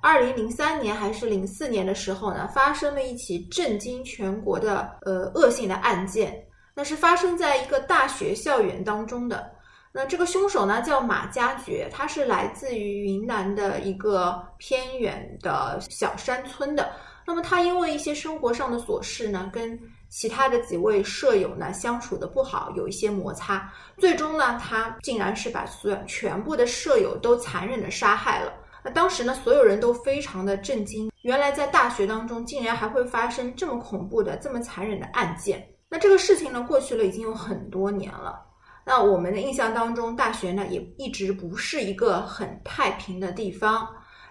二零零三年还是零四年的时候呢，发生了一起震惊全国的呃恶性的案件，那是发生在一个大学校园当中的。那这个凶手呢叫马加爵，他是来自于云南的一个偏远的小山村的。那么他因为一些生活上的琐事呢，跟其他的几位舍友呢相处的不好，有一些摩擦，最终呢他竟然是把所全部的舍友都残忍的杀害了。当时呢，所有人都非常的震惊，原来在大学当中竟然还会发生这么恐怖的、这么残忍的案件。那这个事情呢，过去了已经有很多年了。那我们的印象当中，大学呢也一直不是一个很太平的地方。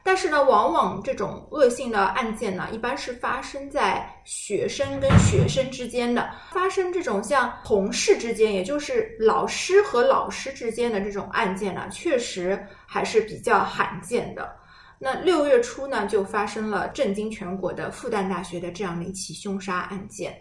但是呢，往往这种恶性的案件呢，一般是发生在学生跟学生之间的。发生这种像同事之间，也就是老师和老师之间的这种案件呢，确实还是比较罕见的。那六月初呢，就发生了震惊全国的复旦大学的这样的一起凶杀案件。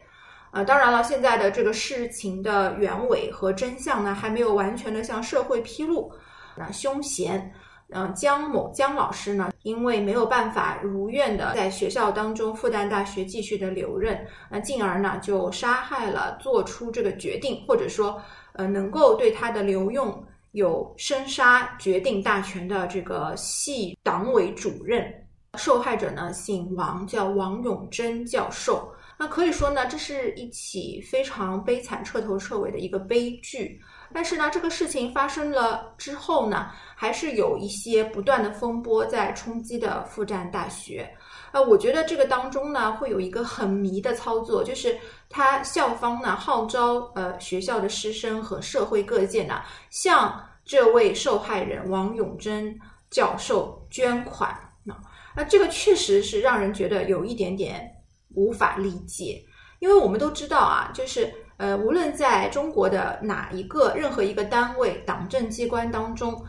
呃，当然了，现在的这个事情的原委和真相呢，还没有完全的向社会披露。那凶嫌。嗯，江某江老师呢，因为没有办法如愿的在学校当中复旦大学继续的留任，那进而呢就杀害了做出这个决定，或者说呃能够对他的留用有生杀决定大权的这个系党委主任。受害者呢姓王，叫王永贞教授。那可以说呢，这是一起非常悲惨、彻头彻尾的一个悲剧。但是呢，这个事情发生了之后呢，还是有一些不断的风波在冲击的复旦大学。呃，我觉得这个当中呢，会有一个很迷的操作，就是他校方呢号召呃学校的师生和社会各界呢，向这位受害人王永贞教授捐款。那那这个确实是让人觉得有一点点无法理解，因为我们都知道啊，就是。呃，无论在中国的哪一个任何一个单位、党政机关当中，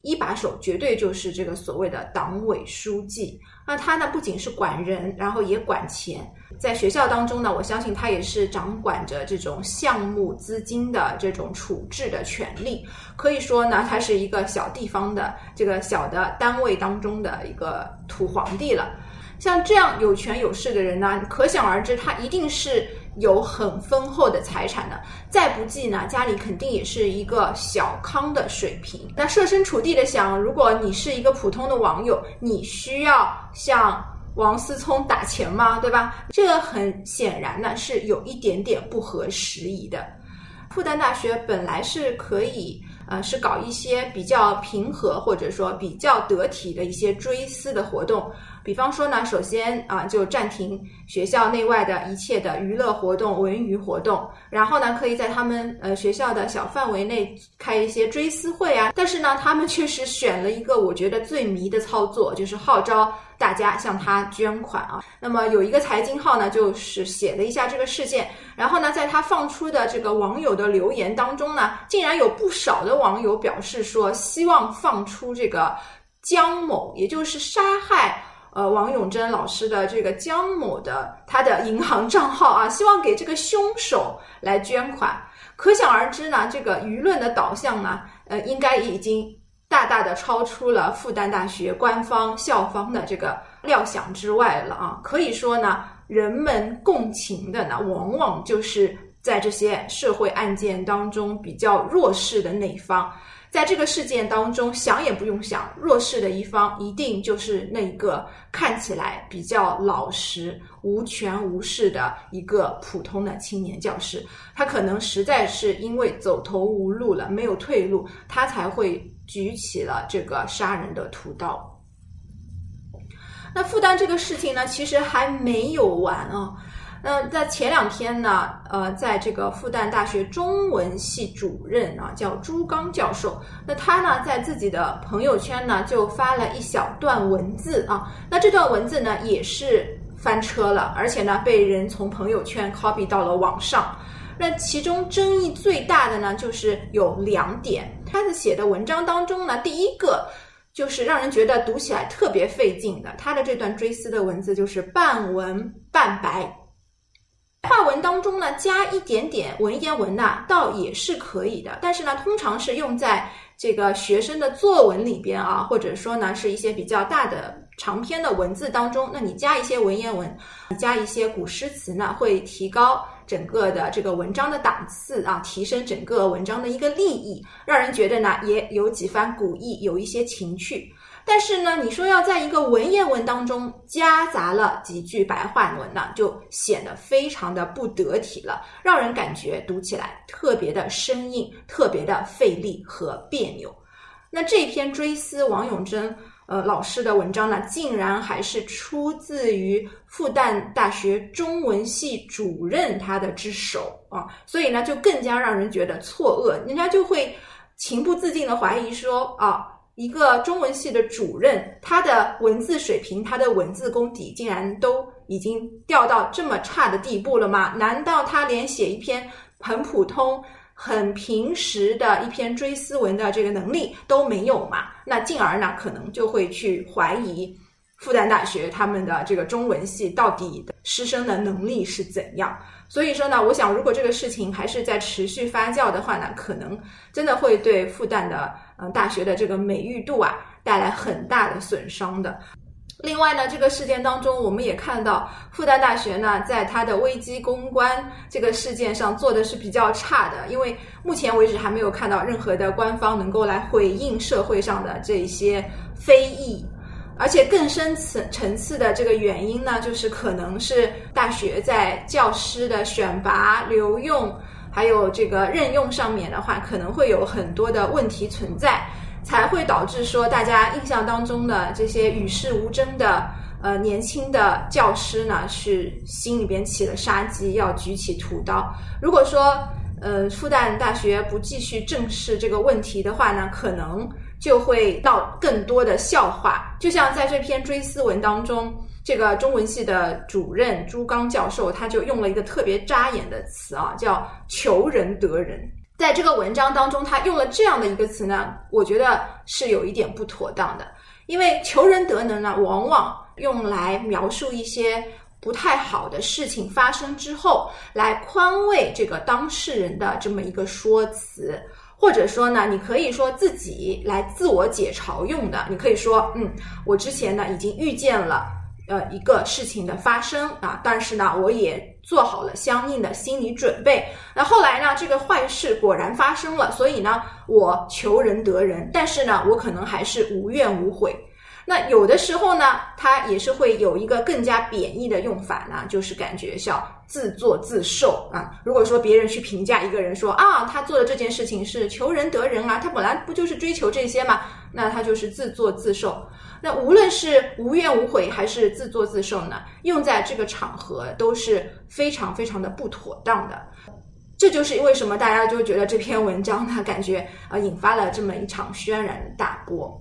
一把手绝对就是这个所谓的党委书记。那他呢，不仅是管人，然后也管钱。在学校当中呢，我相信他也是掌管着这种项目资金的这种处置的权利。可以说呢，他是一个小地方的这个小的单位当中的一个土皇帝了。像这样有权有势的人呢，可想而知，他一定是。有很丰厚的财产的，再不济呢，家里肯定也是一个小康的水平。那设身处地的想，如果你是一个普通的网友，你需要向王思聪打钱吗？对吧？这个很显然呢，是有一点点不合时宜的。复旦大学本来是可以，呃，是搞一些比较平和或者说比较得体的一些追思的活动。比方说呢，首先啊，就暂停学校内外的一切的娱乐活动、文娱活动，然后呢，可以在他们呃学校的小范围内开一些追思会啊。但是呢，他们确实选了一个我觉得最迷的操作，就是号召大家向他捐款啊。那么有一个财经号呢，就是写了一下这个事件，然后呢，在他放出的这个网友的留言当中呢，竟然有不少的网友表示说，希望放出这个江某，也就是杀害。呃，王永贞老师的这个江某的他的银行账号啊，希望给这个凶手来捐款。可想而知呢，这个舆论的导向呢，呃，应该已经大大的超出了复旦大学官方校方的这个料想之外了啊。可以说呢，人们共情的呢，往往就是在这些社会案件当中比较弱势的那一方。在这个事件当中，想也不用想，弱势的一方一定就是那一个看起来比较老实、无权无势的一个普通的青年教师。他可能实在是因为走投无路了，没有退路，他才会举起了这个杀人的屠刀。那复旦这个事情呢，其实还没有完啊。那在前两天呢，呃，在这个复旦大学中文系主任啊，叫朱刚教授，那他呢在自己的朋友圈呢就发了一小段文字啊，那这段文字呢也是翻车了，而且呢被人从朋友圈 copy 到了网上。那其中争议最大的呢，就是有两点，他的写的文章当中呢，第一个就是让人觉得读起来特别费劲的，他的这段追思的文字就是半文半白。话文当中呢，加一点点文言文呐，倒也是可以的。但是呢，通常是用在这个学生的作文里边啊，或者说呢，是一些比较大的长篇的文字当中，那你加一些文言文，加一些古诗词呢，会提高整个的这个文章的档次啊，提升整个文章的一个立意，让人觉得呢也有几番古意，有一些情趣。但是呢，你说要在一个文言文当中夹杂了几句白话文呢，就显得非常的不得体了，让人感觉读起来特别的生硬，特别的费力和别扭。那这篇追思王永贞呃老师的文章呢，竟然还是出自于复旦大学中文系主任他的之手啊，所以呢，就更加让人觉得错愕，人家就会情不自禁的怀疑说啊。一个中文系的主任，他的文字水平，他的文字功底，竟然都已经掉到这么差的地步了吗？难道他连写一篇很普通、很平时的一篇追思文的这个能力都没有吗？那进而呢，可能就会去怀疑复旦大学他们的这个中文系到底的师生的能力是怎样。所以说呢，我想如果这个事情还是在持续发酵的话呢，可能真的会对复旦的。嗯，大学的这个美誉度啊，带来很大的损伤的。另外呢，这个事件当中，我们也看到复旦大学呢，在它的危机公关这个事件上做的是比较差的，因为目前为止还没有看到任何的官方能够来回应社会上的这些非议，而且更深层层次的这个原因呢，就是可能是大学在教师的选拔、留用。还有这个任用上面的话，可能会有很多的问题存在，才会导致说大家印象当中的这些与世无争的呃年轻的教师呢，是心里边起了杀机，要举起屠刀。如果说呃复旦大学不继续正视这个问题的话呢，可能就会闹更多的笑话。就像在这篇追思文当中。这个中文系的主任朱刚教授，他就用了一个特别扎眼的词啊，叫“求人得人”。在这个文章当中，他用了这样的一个词呢，我觉得是有一点不妥当的。因为“求人得能”呢，往往用来描述一些不太好的事情发生之后，来宽慰这个当事人的这么一个说辞，或者说呢，你可以说自己来自我解嘲用的。你可以说，嗯，我之前呢已经预见了。呃，一个事情的发生啊，但是呢，我也做好了相应的心理准备。那后来呢，这个坏事果然发生了，所以呢，我求人得人，但是呢，我可能还是无怨无悔。那有的时候呢，他也是会有一个更加贬义的用法呢，就是感觉像自作自受啊。如果说别人去评价一个人说啊，他做的这件事情是求人得人啊，他本来不就是追求这些嘛，那他就是自作自受。那无论是无怨无悔还是自作自受呢，用在这个场合都是非常非常的不妥当的。这就是为什么大家就觉得这篇文章呢，感觉啊引发了这么一场轩然大波。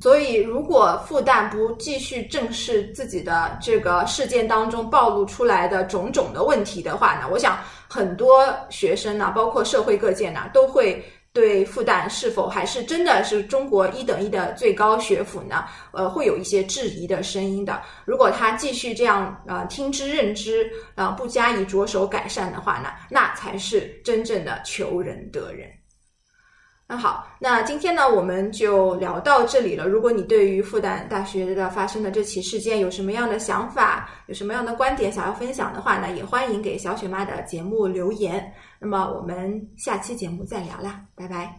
所以，如果复旦不继续正视自己的这个事件当中暴露出来的种种的问题的话呢，我想很多学生呢，包括社会各界呢，都会对复旦是否还是真的是中国一等一的最高学府呢，呃，会有一些质疑的声音的。如果他继续这样呃听之任之，啊，不加以着手改善的话呢，那才是真正的求人得人。那好，那今天呢，我们就聊到这里了。如果你对于复旦大学的发生的这起事件有什么样的想法，有什么样的观点想要分享的话呢，也欢迎给小雪妈的节目留言。那么我们下期节目再聊啦，拜拜。